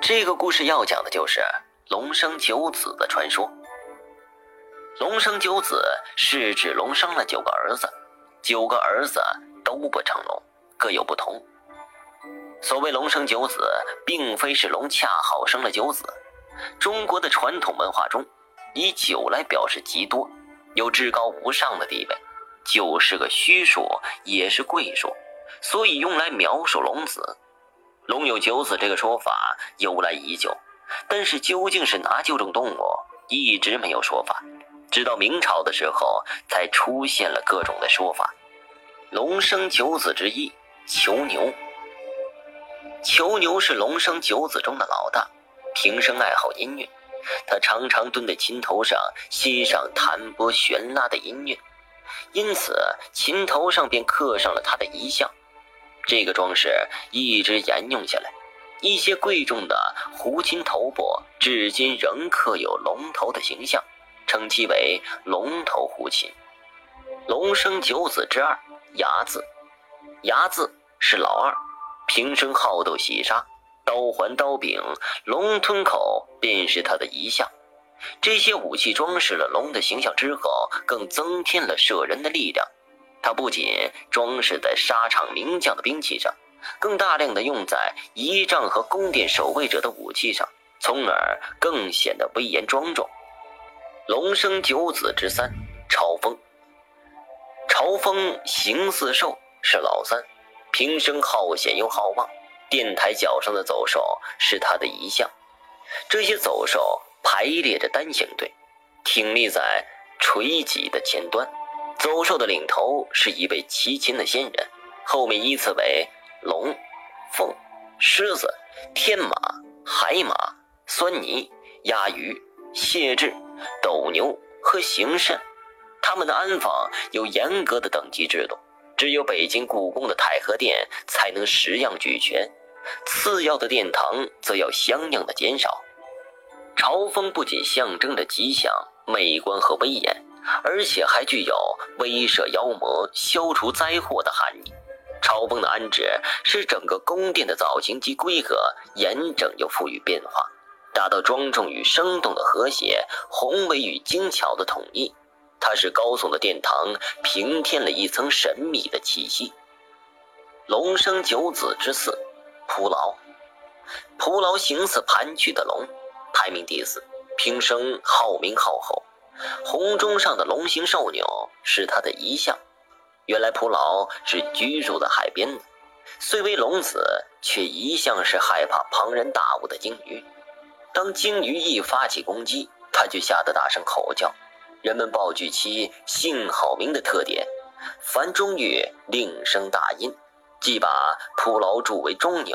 这个故事要讲的就是龙生九子的传说。龙生九子是指龙生了九个儿子，九个儿子都不成龙，各有不同。所谓龙生九子，并非是龙恰好生了九子。中国的传统文化中，以九来表示极多，有至高无上的地位。九是个虚数，也是贵数，所以用来描述龙子。龙有九子这个说法由来已久，但是究竟是哪九种动物，一直没有说法。直到明朝的时候，才出现了各种的说法。龙生九子之一，囚牛。囚牛是龙生九子中的老大，平生爱好音乐，他常常蹲在琴头上欣赏弹拨弦拉的音乐，因此琴头上便刻上了他的遗像。这个装饰一直沿用下来，一些贵重的胡琴头部至今仍刻有龙头的形象。称其为龙头胡琴。龙生九子之二，牙字。牙字是老二，平生好斗喜杀，刀环刀柄，龙吞口便是他的遗像。这些武器装饰了龙的形象之后，更增添了射人的力量。它不仅装饰在沙场名将的兵器上，更大量的用在仪仗和宫殿守卫者的武器上，从而更显得威严庄重。龙生九子之三，朝风。朝风形似兽，是老三，平生好险又好望。殿台脚上的走兽是他的遗像。这些走兽排列着单行队，挺立在垂脊的前端。走兽的领头是一位骑琴的仙人，后面依次为龙、凤、狮子、天马、海马、酸泥、鸭鱼、蟹豸。斗牛和行善，他们的安防有严格的等级制度，只有北京故宫的太和殿才能十样俱全，次要的殿堂则要相应的减少。朝风不仅象征着吉祥、美观和威严，而且还具有威慑妖魔、消除灾祸的含义。朝风的安置使整个宫殿的造型及规格严整又富于变化。达到庄重与生动的和谐，宏伟与精巧的统一。它使高耸的殿堂平添了一层神秘的气息。龙生九子之四，蒲牢。蒲牢形似盘踞的龙，排名第四，平生好名好后。红钟上的龙形兽钮是他的遗像。原来蒲牢是居住在海边的，虽为龙子，却一向是害怕庞然大物的鲸鱼。当鲸鱼一发起攻击，它就吓得大声吼叫。人们报具其姓好名的特点，凡中玉令声大音，即把蒲牢铸为钟钮，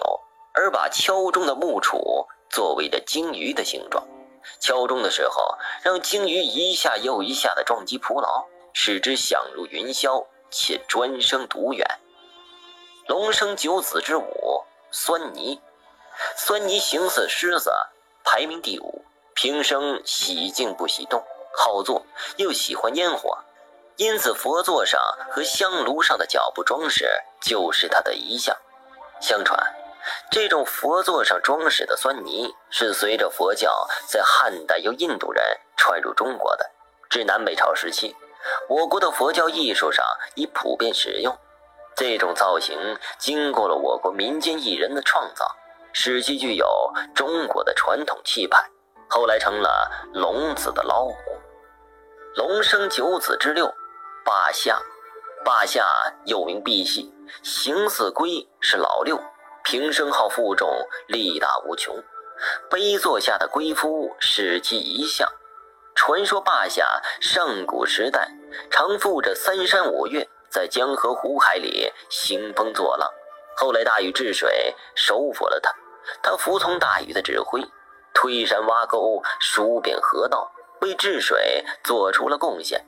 而把敲钟的木杵作为了鲸鱼的形状。敲钟的时候，让鲸鱼一下又一下地撞击蒲牢，使之响入云霄，且专声独远。龙生九子之五，酸泥。酸泥形似狮子。排名第五，平生喜静不喜动，好坐又喜欢烟火，因此佛座上和香炉上的脚部装饰就是他的遗像。相传，这种佛座上装饰的酸泥是随着佛教在汉代由印度人传入中国的。至南北朝时期，我国的佛教艺术上已普遍使用这种造型，经过了我国民间艺人的创造。使其具有中国的传统气派，后来成了龙子的老虎。龙生九子之六，霸下。霸下又名赑屃，形似龟，是老六，平生好负重，力大无穷。碑座下的龟夫是其遗像。传说霸下上古时代常负着三山五岳，在江河湖海里兴风作浪。后来大禹治水，收服了他。他服从大禹的指挥，推山挖沟，疏遍河道，为治水做出了贡献。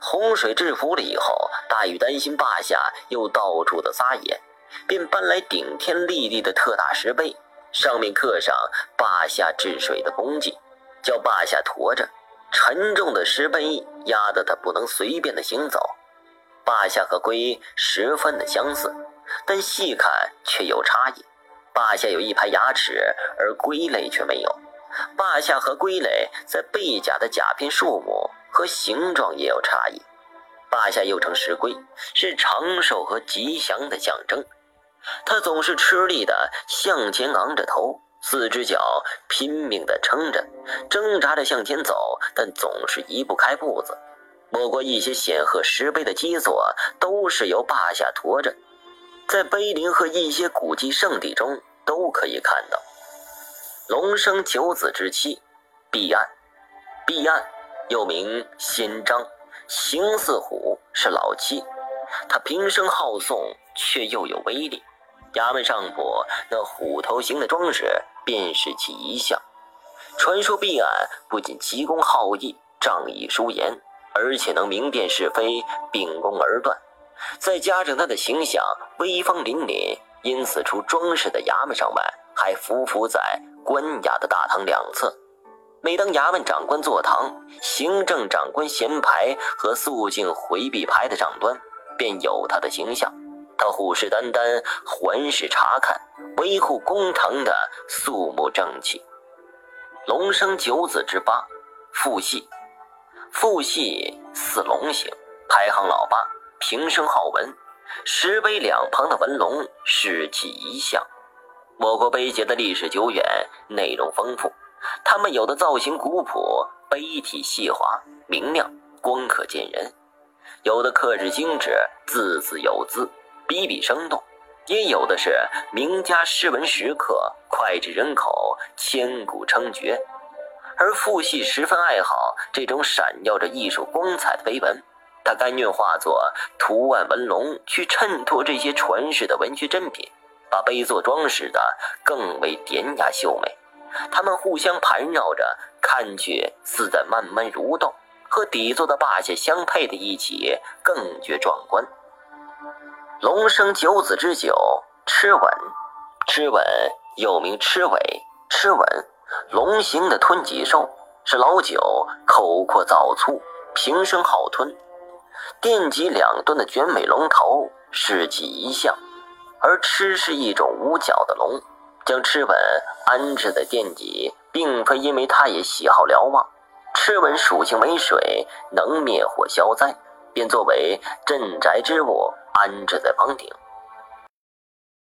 洪水制服了以后，大禹担心霸下又到处的撒野，便搬来顶天立地的特大石碑，上面刻上坝下治水的功绩，叫坝下驮着。沉重的石碑压得他不能随便的行走。坝下和龟十分的相似。但细看却有差异，霸下有一排牙齿，而龟类却没有。霸下和龟类在背甲的甲片数目和形状也有差异。霸下又称石龟，是长寿和吉祥的象征。他总是吃力的向前昂着头，四只脚拼命的撑着，挣扎着向前走，但总是移不开步子。不过一些显赫石碑的基座都是由霸下驮着，在碑林和一些古迹圣地中都可以看到。龙生九子之妻，毕岸，毕岸又名仙章，形似虎，是老七。他平生好颂，却又有威力。衙门上部那虎头形的装饰，便是其一项。传说毕岸不仅奇功好义、仗义疏言。而且能明辨是非，秉公而断，再加上他的形象威风凛凛，因此除装饰的衙门上外，还匍匐在官衙的大堂两侧。每当衙门长官坐堂，行政长官衔牌和肃静回避牌的上端，便有他的形象。他虎视眈眈，环视查看，维护公堂的肃穆正气。龙生九子之八，父系。父系似龙形，排行老八，平生好文。石碑两旁的文龙是其一项。我国碑碣的历史久远，内容丰富。它们有的造型古朴，碑体细滑明亮，光可见人；有的刻制精致，字字有字，笔笔生动；也有的是名家诗文石刻，脍炙人口，千古称绝。而傅系十分爱好这种闪耀着艺术光彩的碑文，他甘愿化作图案纹龙去衬托这些传世的文学珍品，把碑座装饰的更为典雅秀美。它们互相盘绕着，看去似在慢慢蠕动，和底座的霸下相配的一起，更觉壮观。龙生九子之九，螭吻，螭吻又名螭尾、螭吻。龙形的吞脊兽是老九，口阔枣粗，平生好吞。殿脊两端的卷尾龙头是其一项，而螭是一种无角的龙。将螭吻安置在殿脊，并非因为它也喜好瞭望。螭吻属性为水，能灭火消灾，便作为镇宅之物安置在房顶。